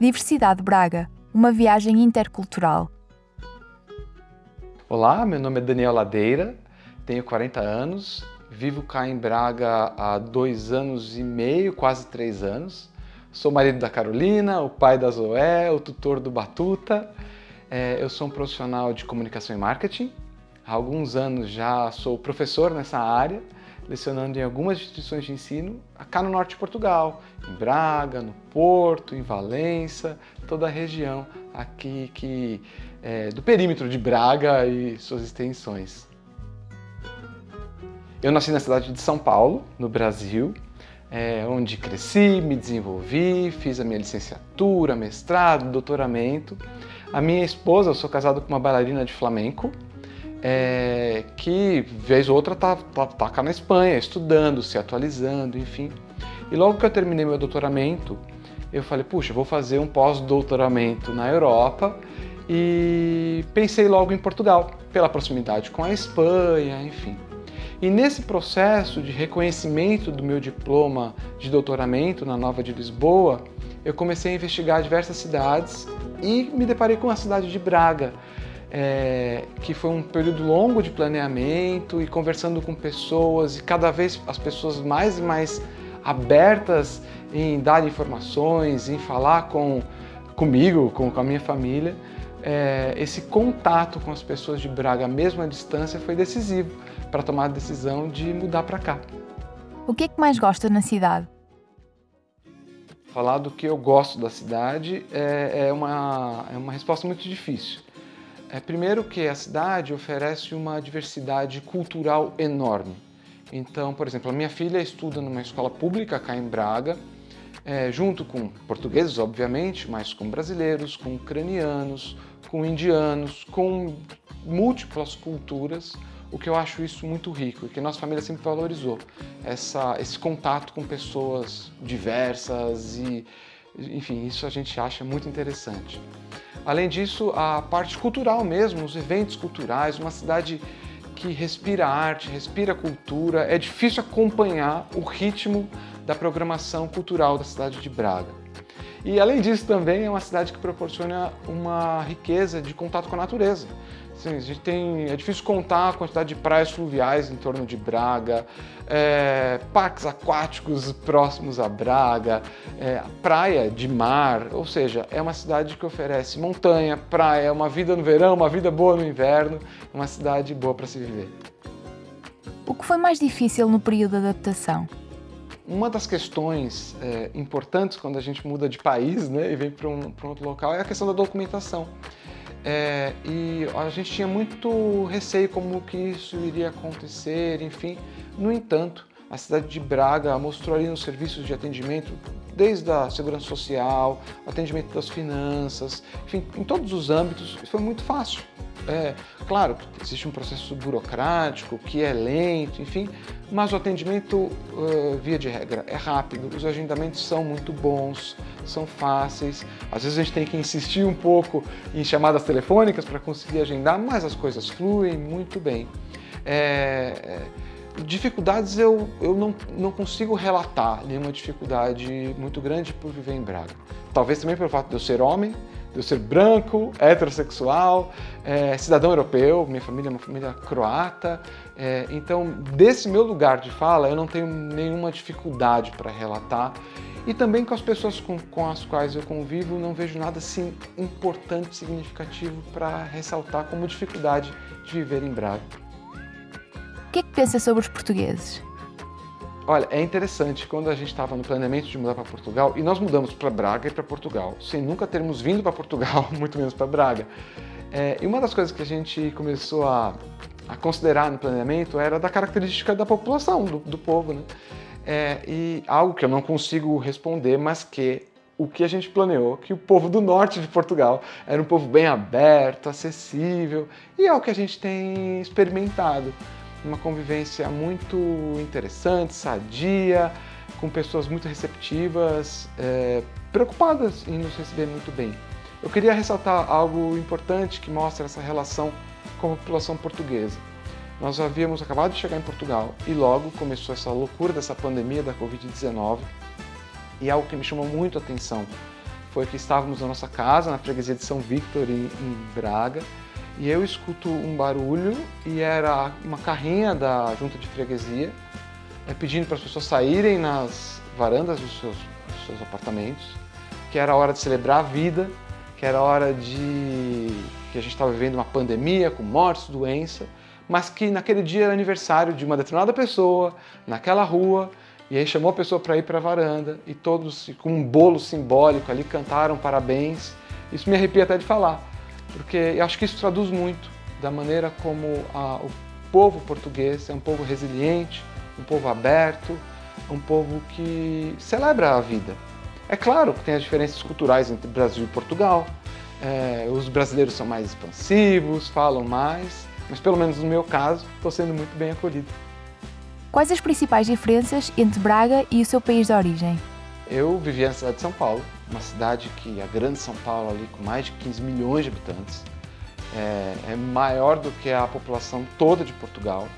Diversidade Braga, uma viagem intercultural. Olá, meu nome é Daniel Ladeira, tenho 40 anos, vivo cá em Braga há dois anos e meio, quase três anos. Sou marido da Carolina, o pai da Zoé, o tutor do Batuta. É, eu sou um profissional de comunicação e marketing. Há alguns anos já sou professor nessa área lecionando em algumas instituições de ensino cá no norte de Portugal, em Braga, no Porto, em Valença, toda a região aqui que é, do perímetro de Braga e suas extensões. Eu nasci na cidade de São Paulo, no Brasil, é, onde cresci, me desenvolvi, fiz a minha licenciatura, mestrado, doutoramento. A minha esposa, eu sou casado com uma bailarina de flamenco, é, que vez ou outra tá, tá, tá cá na Espanha, estudando, se atualizando, enfim. E logo que eu terminei meu doutoramento, eu falei, puxa, vou fazer um pós-doutoramento na Europa e pensei logo em Portugal, pela proximidade com a Espanha, enfim. E nesse processo de reconhecimento do meu diploma de doutoramento na Nova de Lisboa, eu comecei a investigar diversas cidades e me deparei com a cidade de Braga, é, que foi um período longo de planeamento e conversando com pessoas e cada vez as pessoas mais e mais abertas em dar informações, em falar com comigo, com, com a minha família. É, esse contato com as pessoas de Braga, mesmo à distância, foi decisivo para tomar a decisão de mudar para cá. O que é que mais gosta na cidade? Falar do que eu gosto da cidade é, é uma, é uma resposta muito difícil. É, primeiro que a cidade oferece uma diversidade cultural enorme. Então, por exemplo, a minha filha estuda numa escola pública cá em Braga, é, junto com portugueses, obviamente, mas com brasileiros, com ucranianos, com indianos, com múltiplas culturas, o que eu acho isso muito rico e que nossa família sempre valorizou, essa, esse contato com pessoas diversas e, enfim, isso a gente acha muito interessante. Além disso, a parte cultural mesmo, os eventos culturais, uma cidade que respira arte, respira cultura. É difícil acompanhar o ritmo da programação cultural da cidade de Braga. E além disso também é uma cidade que proporciona uma riqueza de contato com a natureza. Sim, a gente tem, é difícil contar a quantidade de praias fluviais em torno de Braga, é, parques aquáticos próximos a Braga, é, praia de mar, ou seja, é uma cidade que oferece montanha, praia, uma vida no verão, uma vida boa no inverno, uma cidade boa para se viver. O que foi mais difícil no período de adaptação? Uma das questões é, importantes quando a gente muda de país né, e vem para um, um outro local é a questão da documentação. É, e a gente tinha muito receio como que isso iria acontecer, enfim. No entanto, a cidade de Braga mostrou ali nos serviços de atendimento, desde a segurança social, atendimento das finanças, enfim, em todos os âmbitos, foi muito fácil. É, claro existe um processo burocrático que é lento, enfim, mas o atendimento, uh, via de regra, é rápido, os agendamentos são muito bons, são fáceis. Às vezes a gente tem que insistir um pouco em chamadas telefônicas para conseguir agendar, mas as coisas fluem muito bem. É, dificuldades eu, eu não, não consigo relatar nenhuma dificuldade muito grande por viver em Braga. Talvez também pelo fato de eu ser homem, de eu ser branco, heterossexual, é, cidadão europeu, minha família é uma família croata. É, então, desse meu lugar de fala, eu não tenho nenhuma dificuldade para relatar. E também com as pessoas com, com, as quais eu convivo, não vejo nada assim importante, significativo para ressaltar como dificuldade de viver em Braga. O que é que pensa sobre os portugueses? Olha, é interessante, quando a gente estava no planeamento de mudar para Portugal, e nós mudamos para Braga e para Portugal, sem nunca termos vindo para Portugal, muito menos para Braga. É, e uma das coisas que a gente começou a, a, considerar no planeamento era da característica da população, do, do povo, né? É, e algo que eu não consigo responder, mas que o que a gente planeou, que o povo do norte de Portugal era um povo bem aberto, acessível, e é o que a gente tem experimentado uma convivência muito interessante, sadia, com pessoas muito receptivas, é, preocupadas em nos receber muito bem. Eu queria ressaltar algo importante que mostra essa relação com a população portuguesa. Nós havíamos acabado de chegar em Portugal e logo começou essa loucura dessa pandemia da Covid-19 e algo que me chamou muito a atenção foi que estávamos na nossa casa, na freguesia de São Victor, em, em Braga, e eu escuto um barulho e era uma carrinha da junta de freguesia é, pedindo para as pessoas saírem nas varandas dos seus, dos seus apartamentos, que era hora de celebrar a vida, que era hora de que a gente estava vivendo uma pandemia com mortes, doença, mas que naquele dia era aniversário de uma determinada pessoa naquela rua e aí chamou a pessoa para ir para a varanda e todos com um bolo simbólico ali cantaram parabéns. Isso me arrepia até de falar, porque eu acho que isso traduz muito da maneira como a, o povo português é um povo resiliente, um povo aberto, um povo que celebra a vida. É claro que tem as diferenças culturais entre Brasil e Portugal. É, os brasileiros são mais expansivos, falam mais, mas pelo menos no meu caso, estou sendo muito bem acolhido. Quais as principais diferenças entre Braga e o seu país de origem? Eu vivia na cidade de São Paulo, uma cidade que a grande São Paulo ali com mais de 15 milhões de habitantes é, é maior do que a população toda de Portugal.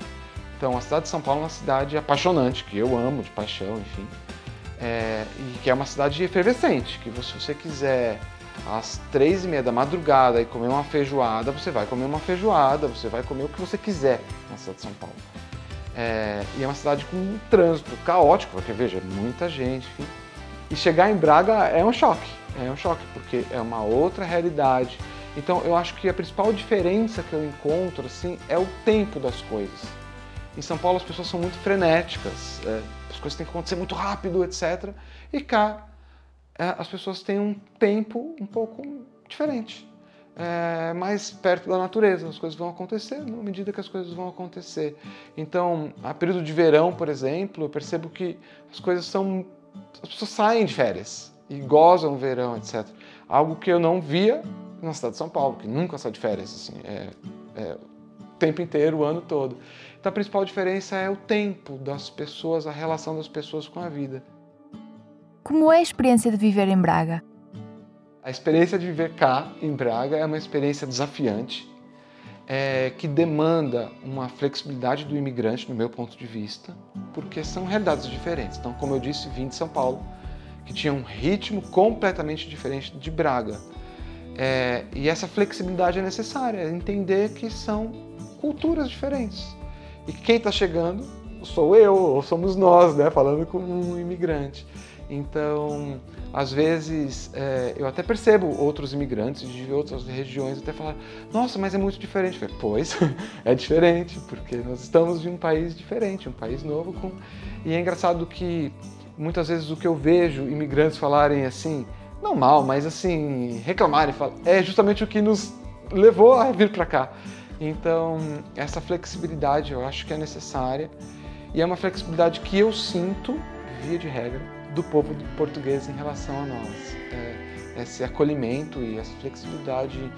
Então a cidade de São Paulo é uma cidade apaixonante, que eu amo de paixão, enfim, é, e que é uma cidade efervescente, que se você quiser às três e meia da madrugada e comer uma feijoada, você vai comer uma feijoada, você vai comer o que você quiser na cidade de São Paulo. É, e é uma cidade com um trânsito caótico, porque veja, muita gente. Enfim. E chegar em Braga é um choque, é um choque, porque é uma outra realidade. Então eu acho que a principal diferença que eu encontro assim é o tempo das coisas. Em São Paulo as pessoas são muito frenéticas, é, as coisas têm que acontecer muito rápido, etc. E cá é, as pessoas têm um tempo um pouco diferente é, mais perto da natureza. As coisas vão acontecer na medida que as coisas vão acontecer. Então, a período de verão, por exemplo, eu percebo que as coisas são. As pessoas saem de férias e gozam o verão, etc. Algo que eu não via na cidade de São Paulo, que nunca sai de férias, assim, é, é, o tempo inteiro, o ano todo. Então, a principal diferença é o tempo das pessoas, a relação das pessoas com a vida. Como é a experiência de viver em Braga? A experiência de viver cá, em Braga, é uma experiência desafiante, é, que demanda uma flexibilidade do imigrante, no meu ponto de vista, porque são realidades diferentes. Então, como eu disse, vim de São Paulo, que tinha um ritmo completamente diferente de Braga. É, e essa flexibilidade é necessária, é entender que são culturas diferentes. E quem está chegando sou eu, ou somos nós, né, falando com um imigrante. Então, às vezes, é, eu até percebo outros imigrantes de outras regiões até falar: nossa, mas é muito diferente. falei, pois, é diferente, porque nós estamos em um país diferente, um país novo. Com... E é engraçado que muitas vezes o que eu vejo imigrantes falarem assim, não mal, mas assim, reclamarem, é justamente o que nos levou a vir para cá. Então, essa flexibilidade eu acho que é necessária e é uma flexibilidade que eu sinto, via de regra, do povo português em relação a nós. É, esse acolhimento e essa flexibilidade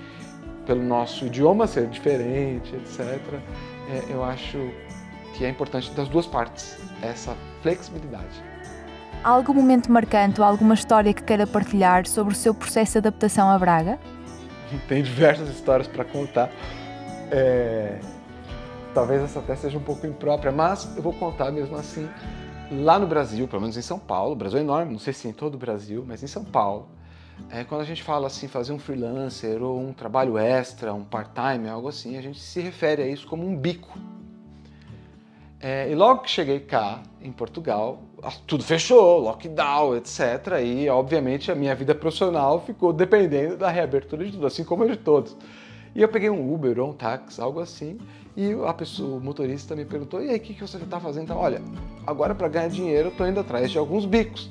pelo nosso idioma ser diferente, etc. É, eu acho que é importante das duas partes, essa flexibilidade. Há algum momento marcante ou alguma história que queira partilhar sobre o seu processo de adaptação a Braga? Tem diversas histórias para contar. É... Talvez essa até seja um pouco imprópria, mas eu vou contar mesmo assim lá no Brasil, pelo menos em São Paulo, o Brasil é enorme, não sei se em todo o Brasil, mas em São Paulo, é, quando a gente fala assim, fazer um freelancer ou um trabalho extra, um part-time, algo assim, a gente se refere a isso como um bico. É, e logo que cheguei cá, em Portugal, tudo fechou, lockdown, etc. E, obviamente, a minha vida profissional ficou dependendo da reabertura de tudo, assim como a de todos. E eu peguei um Uber ou um táxi, algo assim, e a pessoa, o motorista me perguntou: e aí, o que, que você está fazendo? Então, olha, agora para ganhar dinheiro eu estou indo atrás de alguns bicos.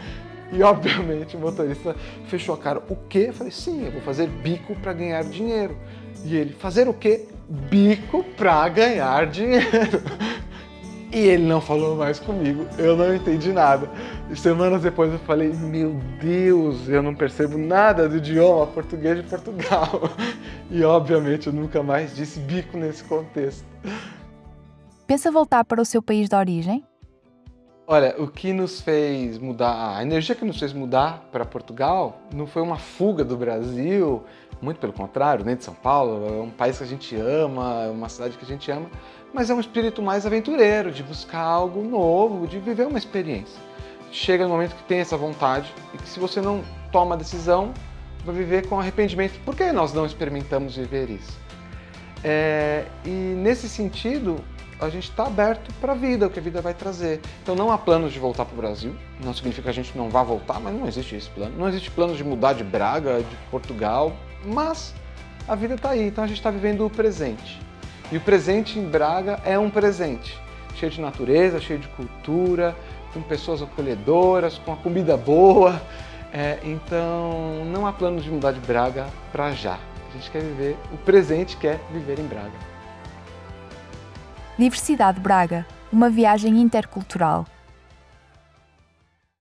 e obviamente o motorista fechou a cara: o quê? Eu falei: sim, eu vou fazer bico para ganhar dinheiro. E ele: fazer o quê? Bico para ganhar dinheiro. E ele não falou mais comigo, eu não entendi nada. E semanas depois eu falei: Meu Deus, eu não percebo nada do idioma português de Portugal. E obviamente eu nunca mais disse bico nesse contexto. Pensa voltar para o seu país de origem? Olha, o que nos fez mudar, a energia que nos fez mudar para Portugal não foi uma fuga do Brasil, muito pelo contrário, nem de São Paulo, é um país que a gente ama, é uma cidade que a gente ama, mas é um espírito mais aventureiro, de buscar algo novo, de viver uma experiência. chega no momento que tem essa vontade e que se você não toma a decisão, vai viver com arrependimento. Por que nós não experimentamos viver isso? É, e nesse sentido, a gente está aberto para a vida, o que a vida vai trazer. Então não há planos de voltar para o Brasil, não significa que a gente não vá voltar, mas não existe esse plano. Não existe plano de mudar de Braga, de Portugal, mas a vida está aí, então a gente está vivendo o presente. E o presente em Braga é um presente, cheio de natureza, cheio de cultura, com pessoas acolhedoras, com a comida boa. É, então não há plano de mudar de Braga para já. A gente quer viver o presente, quer viver em Braga. Diversidade Braga, uma viagem intercultural.